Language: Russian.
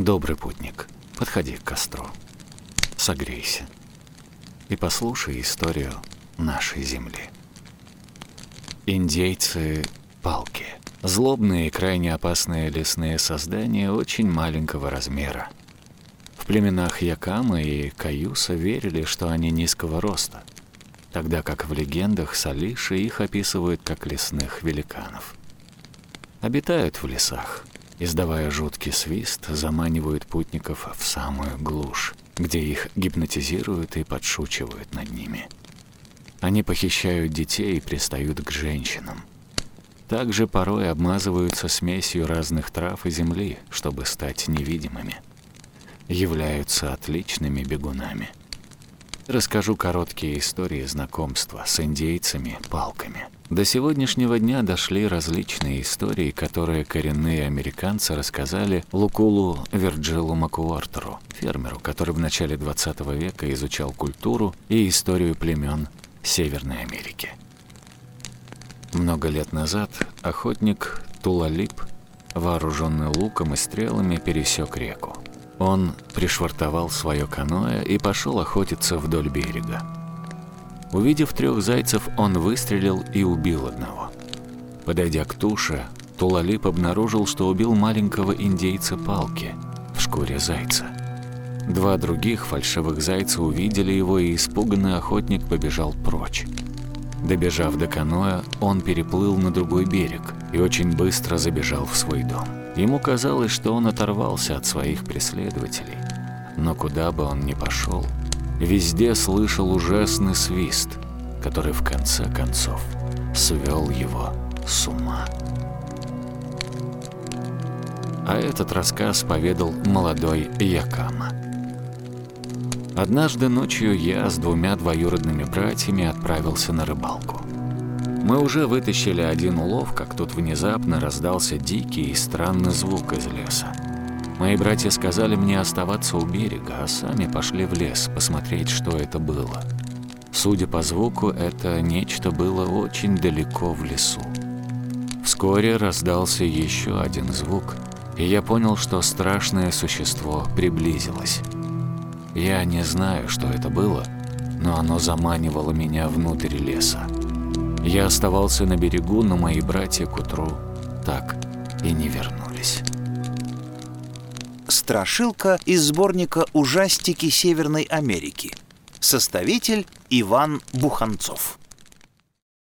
Добрый путник, подходи к костру, согрейся и послушай историю нашей земли. Индейцы — палки. Злобные и крайне опасные лесные создания очень маленького размера. В племенах Якама и Каюса верили, что они низкого роста, тогда как в легендах Салиши их описывают как лесных великанов. Обитают в лесах, издавая жуткий свист, заманивают путников в самую глушь, где их гипнотизируют и подшучивают над ними. Они похищают детей и пристают к женщинам. Также порой обмазываются смесью разных трав и земли, чтобы стать невидимыми. Являются отличными бегунами. Расскажу короткие истории знакомства с индейцами палками. До сегодняшнего дня дошли различные истории, которые коренные американцы рассказали Лукулу Верджилу Макуартеру, фермеру, который в начале 20 века изучал культуру и историю племен Северной Америки. Много лет назад охотник Тулалип, вооруженный луком и стрелами, пересек реку. Он пришвартовал свое каноэ и пошел охотиться вдоль берега. Увидев трех зайцев, он выстрелил и убил одного. Подойдя к туше, Тулалип обнаружил, что убил маленького индейца палки в шкуре зайца. Два других фальшивых зайца увидели его, и испуганный охотник побежал прочь. Добежав до каноэ, он переплыл на другой берег и очень быстро забежал в свой дом. Ему казалось, что он оторвался от своих преследователей. Но куда бы он ни пошел, везде слышал ужасный свист, который в конце концов свел его с ума. А этот рассказ поведал молодой Якама. Однажды ночью я с двумя двоюродными братьями отправился на рыбалку. Мы уже вытащили один улов, как тут внезапно раздался дикий и странный звук из леса. Мои братья сказали мне оставаться у берега, а сами пошли в лес посмотреть, что это было. Судя по звуку, это нечто было очень далеко в лесу. Вскоре раздался еще один звук, и я понял, что страшное существо приблизилось. Я не знаю, что это было, но оно заманивало меня внутрь леса. Я оставался на берегу, но мои братья к утру так и не вернулись. Страшилка из сборника «Ужастики Северной Америки». Составитель Иван Буханцов.